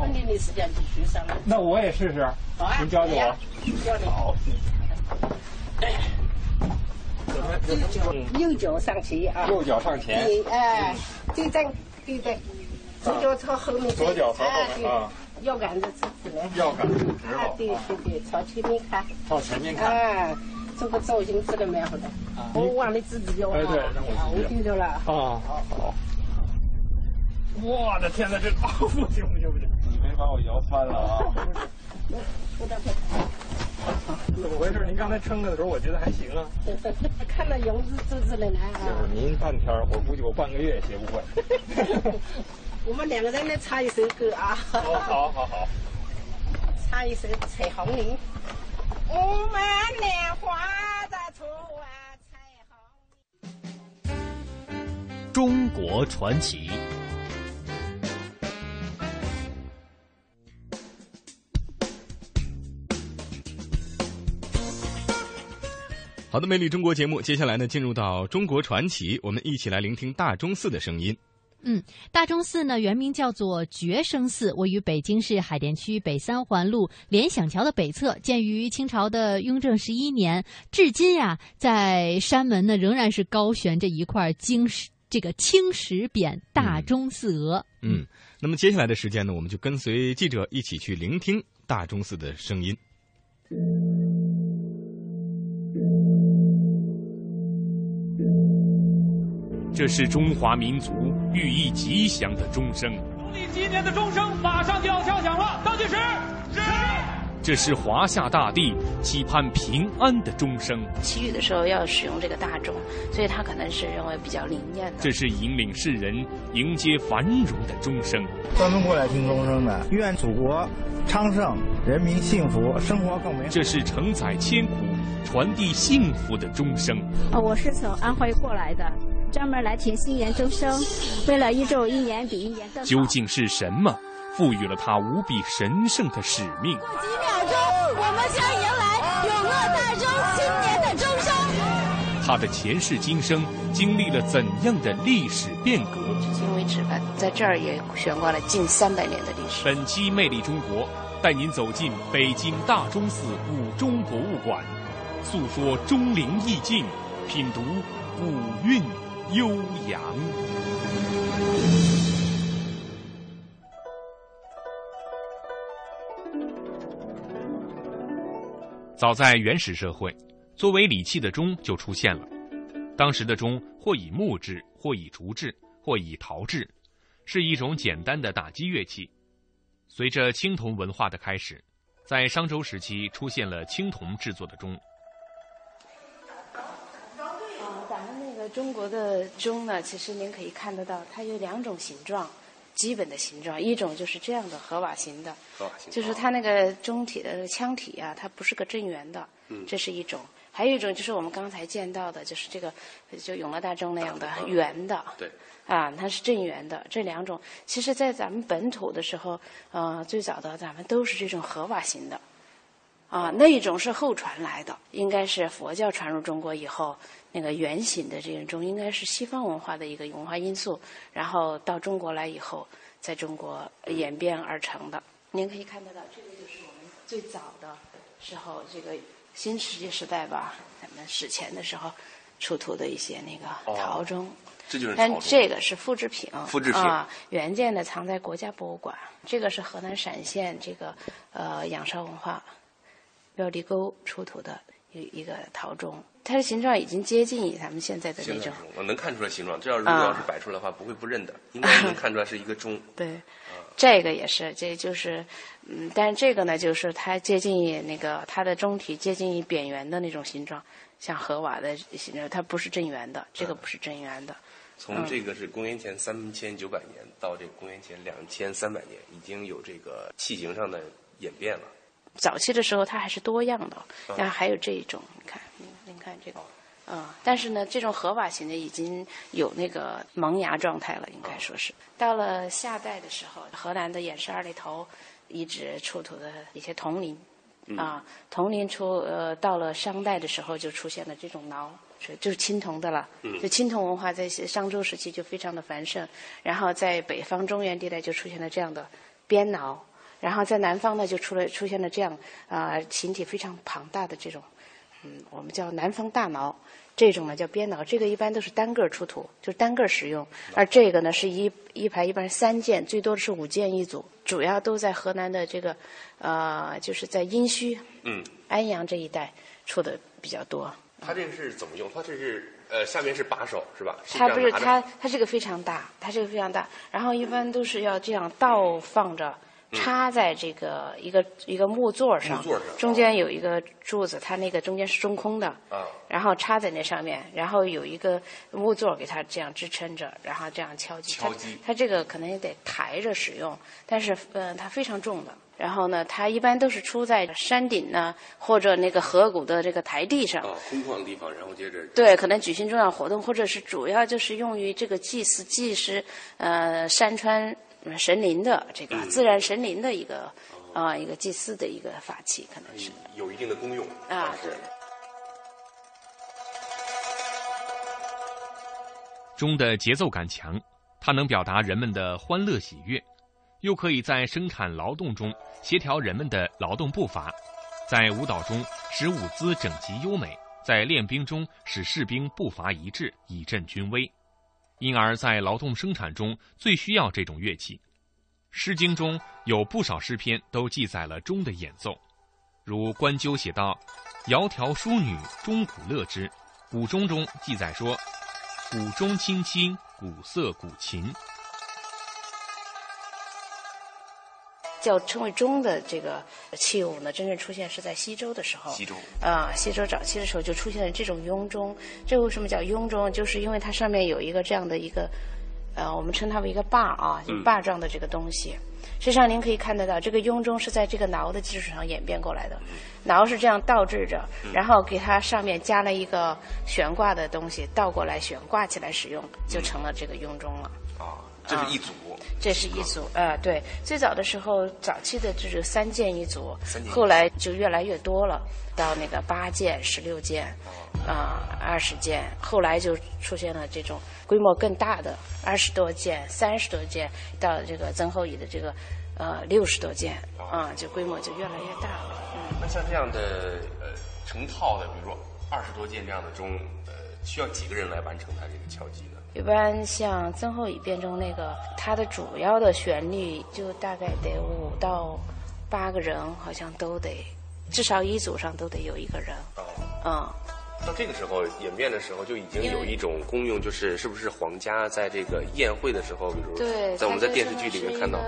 半天的时间就学上了。那我也试试。好啊。您教教我。教你。好。右脚，右脚上前啊。右脚上前。对，哎，对正，对正。左脚朝后面。左脚朝后面啊。腰杆子直直的。腰杆子直了。对对对，朝前面看。朝前面看。哎，这个造型做的蛮好的。我往你自己腰啊。哎对，让我我听着了。啊，好好。我的天哪，这啊不行不行不行！把我摇翻了啊！出点怎么回事？您刚才撑着的时候，我觉得还行啊。看到油脂滋滋的来啊！就是您半天，我估计我半个月也学不会。我们两个人来唱一首歌啊！好，好好好。唱一首《彩虹铃》。我们莲花在处啊，彩虹。中国传奇。好的，魅力中国节目，接下来呢，进入到中国传奇，我们一起来聆听大钟寺的声音。嗯，大钟寺呢原名叫做觉生寺，位于北京市海淀区北三环路联想桥的北侧，建于清朝的雍正十一年，至今呀，在山门呢仍然是高悬着一块青石这个青石匾“大钟寺额”。嗯，那么接下来的时间呢，我们就跟随记者一起去聆听大钟寺的声音。这是中华民族寓意吉祥的钟声。农历今年的钟声马上就要敲响了，倒计时。是。这是华夏大地期盼平安的钟声。祈雨的时候要使用这个大钟，所以他可能是认为比较灵验的。这是引领世人迎接繁荣的钟声。专门过来听钟声的，愿祖国昌盛，人民幸福，生活更美好。这是承载千古、传递幸福的钟声。啊，我是从安徽过来的。专门来听新年钟声，为了一周一年比一年更好。究竟是什么赋予了他无比神圣的使命？过几秒钟，我们将迎来永乐大钟新年的钟声。他的前世今生经历了怎样的历史变革？至今为止吧，在这儿也悬挂了近三百年的历史。本期《魅力中国》带您走进北京大钟寺古钟博物馆，诉说钟灵意境，品读古韵。悠扬。早在原始社会，作为礼器的钟就出现了。当时的钟或以木制，或以竹制，或以陶制，是一种简单的打击乐器。随着青铜文化的开始，在商周时期出现了青铜制作的钟。中国的钟呢，其实您可以看得到，它有两种形状，基本的形状，一种就是这样的合瓦形的，就是它那个钟体的腔体啊，它不是个正圆的，这是一种；还有一种就是我们刚才见到的，就是这个就永乐大钟那样的圆的，对，啊，它是正。圆的。这两种，其实在咱们本土的时候，呃，最早的咱们都是这种合瓦形的，啊，那一种是后传来的，应该是佛教传入中国以后。那个圆形的这种应该是西方文化的一个文化因素，然后到中国来以后，在中国演变而成的。您可以看得到，这个就是我们最早的时候，这个新石器时代吧，咱们史前的时候出土的一些那个陶钟。这就是但这个是复制品。复制品啊，原件的藏在国家博物馆。这个是河南陕县这个呃仰韶文化标地沟出土的一一个陶钟。它的形状已经接近于咱们现在的那种，我能看出来形状。这要如果要是摆出来的话，不会不认的，应该能看出来是一个钟。对，这个也是，这就是，嗯，但是这个呢，就是它接近于那个它的钟体接近于扁圆的那种形状，像河瓦的形状，它不是正圆的，这个不是正圆的。从这个是公元前三千九百年到这个公元前两千三百年，已经有这个器形上的演变了。早期的时候，它还是多样的，然后还有这一种，你看。您看这个，嗯，但是呢，这种合法型的已经有那个萌芽状态了，应该说是。到了夏代的时候，河南的偃师二里头遗址出土的一些铜铃。嗯啊，铜铃出呃，到了商代的时候就出现了这种挠，是就是青铜的了。嗯就青铜文化在商周时期就非常的繁盛，然后在北方中原地带就出现了这样的编挠，然后在南方呢就出了出现了这样啊、呃形体非常庞大的这种，嗯，我们叫南方大挠。这种呢叫编挠，这个一般都是单个出土，就是单个使用。而这个呢是一一排一般是三件，最多的是五件一组，主要都在河南的这个呃，就是在殷墟、嗯，安阳这一带出的比较多。它这个是怎么用？它这是呃下面是把手是吧？它不是它，它这个非常大，它这个非常大，然后一般都是要这样倒放着，插在这个一个一个木座上，木座上中间有一个柱子，它那个中间是中空的，啊，然后插在那上面，然后有一个木座给它这样支撑着，然后这样敲击。敲击它它这个可能也得抬着使用，但是呃它非常重的。然后呢，它一般都是出在山顶呢，或者那个河谷的这个台地上。啊，空旷的地方，然后接着对，可能举行重要活动，或者是主要就是用于这个祭祀、祭祀呃山川呃神灵的这个嗯自然神灵的一个啊、一个祭祀的一个法器，可能是有一定的功用啊，对。钟的节奏感强，它能表达人们的欢乐喜悦，又可以在生产劳动中协调人们的劳动步伐，在舞蹈中使舞姿整齐优美，在练兵中使士兵步伐一致，以振军威。因而，在劳动生产中最需要这种乐器。《诗经》中有不少诗篇都记载了钟的演奏，如《关鸠》写道：“窈窕淑女，钟鼓乐之。”古钟中记载说：“鼓钟清清，鼓瑟鼓琴。”叫称为钟的这个器物呢，真正出现是在西周的时候。西周啊，西周早期的时候就出现了这种雍钟。这为什么叫雍钟？就是因为它上面有一个这样的一个，呃，我们称它为一个把啊，把状的这个东西。实际上，您可以看得到，这个雍钟是在这个挠的基础上演变过来的。挠是这样倒置着，然后给它上面加了一个悬挂的东西，倒过来悬挂起来使用，就成了这个雍钟了。啊，这是一组，这是一组，呃，对，最早的时候，早期的就是三件一组三件一，组后来就越来越多了，到那个八件、十六件，啊、二十件，后来就出现了这种规模更大的二十多件、三十多件，到这个曾侯乙的这个呃六十多件，啊、就规模就越来越大了。嗯那像这样的呃成套的，比如说二十多件这样的钟，呃，需要几个人来完成它这个敲击呢？一般像曾后乙变中那个，它的主要的旋律就大概得五到八个人，好像都得，至少一组上都得有一个人。嗯，到这个时候演变的时候，就已经有一种功用，就是是不是皇家在这个宴会的时候，比如对，在我们在电视剧里面看到，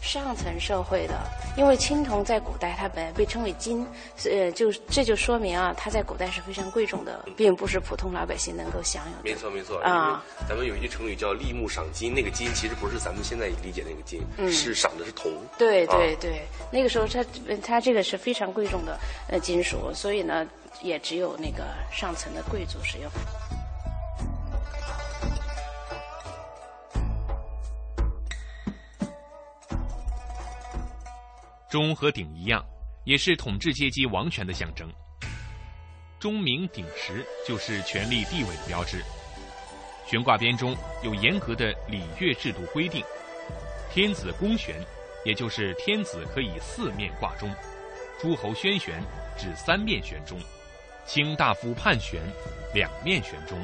上层社会的，因为青铜在古代它本来被称为金，呃，就这就说明啊，它在古代是非常贵重的，并不是普通老百姓能够享有的。没错没错啊，咱们有一句成语叫立木赏金，那个金其实不是咱们现在理解那个金，嗯是赏的是铜。对啊对对，那个时候它它这个是非常贵重的呃金属，所以呢，也只有那个上层的贵族使用。钟和鼎一样，也是统治阶级王权的象征。钟鸣鼎食就是权力地位的标志。悬挂编钟有严格的礼乐制度规定，天子公悬，也就是天子可以四面挂钟；诸侯宣悬，指三面悬钟；卿大夫判悬，两面悬钟；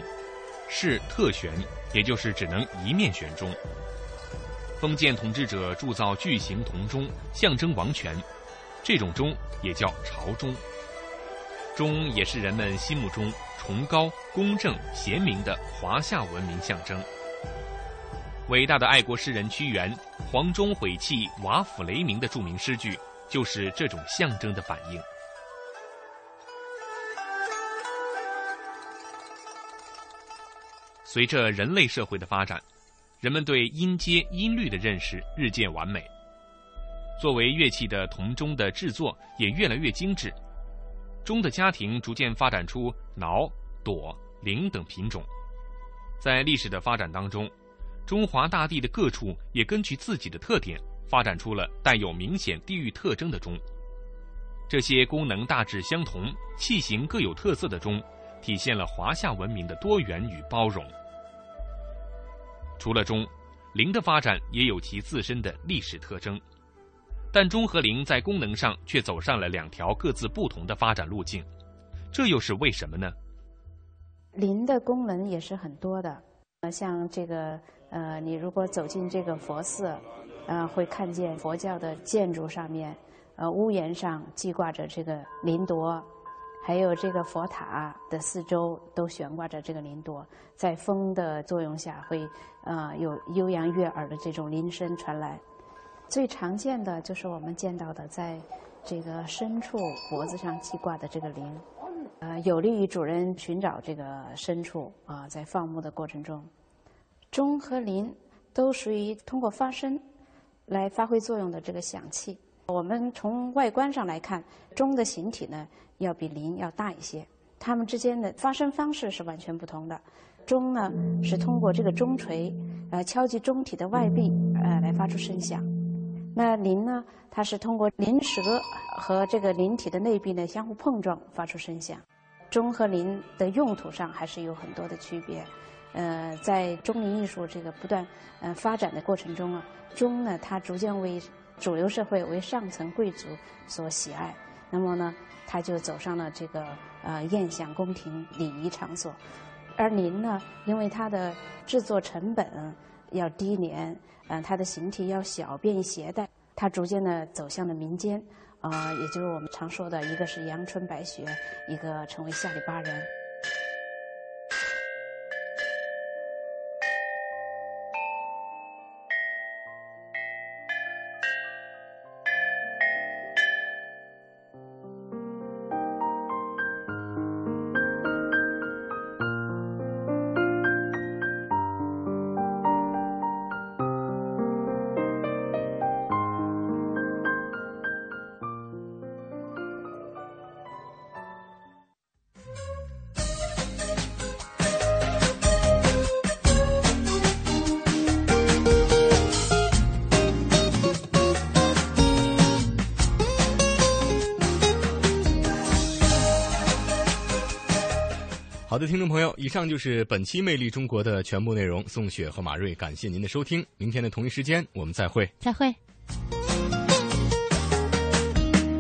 士特悬，也就是只能一面悬钟。封建统治者铸造巨型铜钟，象征王权，这种钟也叫朝钟。钟也是人们心目中崇高、公正、贤明的华夏文明象征。伟大的爱国诗人屈原“黄钟毁弃，瓦釜雷鸣”的著名诗句，就是这种象征的反映。随着人类社会的发展，人们对音阶、音律的认识日渐完美。作为乐器的铜钟的制作也越来越精致。钟的家庭逐渐发展出挠、朵、铃等品种。在历史的发展当中，中华大地的各处也根据自己的特点发展出了带有明显地域特征的钟。这些功能大致相同、器型各有特色的钟，体现了华夏文明的多元与包容。除了钟，铃的发展也有其自身的历史特征，但钟和铃在功能上却走上了两条各自不同的发展路径，这又是为什么呢？铃的功能也是很多的，呃，像这个，呃，你如果走进这个佛寺，呃，会看见佛教的建筑上面，呃，屋檐上系挂着这个铃铎，还有这个佛塔的四周都悬挂着这个铃铎，在风的作用下会，呃，有悠扬悦耳的这种铃声传来。最常见的就是我们见到的，在这个深处脖子上系挂的这个铃。呃，有利于主人寻找这个牲畜啊，在放牧的过程中，钟和铃都属于通过发声来发挥作用的这个响器。我们从外观上来看，钟的形体呢要比铃要大一些，它们之间的发声方式是完全不同的。钟呢是通过这个钟锤呃敲击钟体的外壁呃来发出声响，那铃呢它是通过铃舌和这个铃体的内壁呢相互碰撞发出声响。钟和铃的用途上还是有很多的区别，呃，在钟铃艺术这个不断呃发展的过程中啊，钟呢它逐渐为主流社会为上层贵族所喜爱，那么呢，他就走上了这个呃宴享宫廷礼仪场所，而您呢，因为它的制作成本要低廉，嗯，它的形体要小，便于携带，它逐渐的走向了民间。啊，也就是我们常说的，一个是阳春白雪，一个成为下里巴人。听众朋友，以上就是本期《魅力中国》的全部内容。宋雪和马瑞，感谢您的收听。明天的同一时间，我们再会。再会。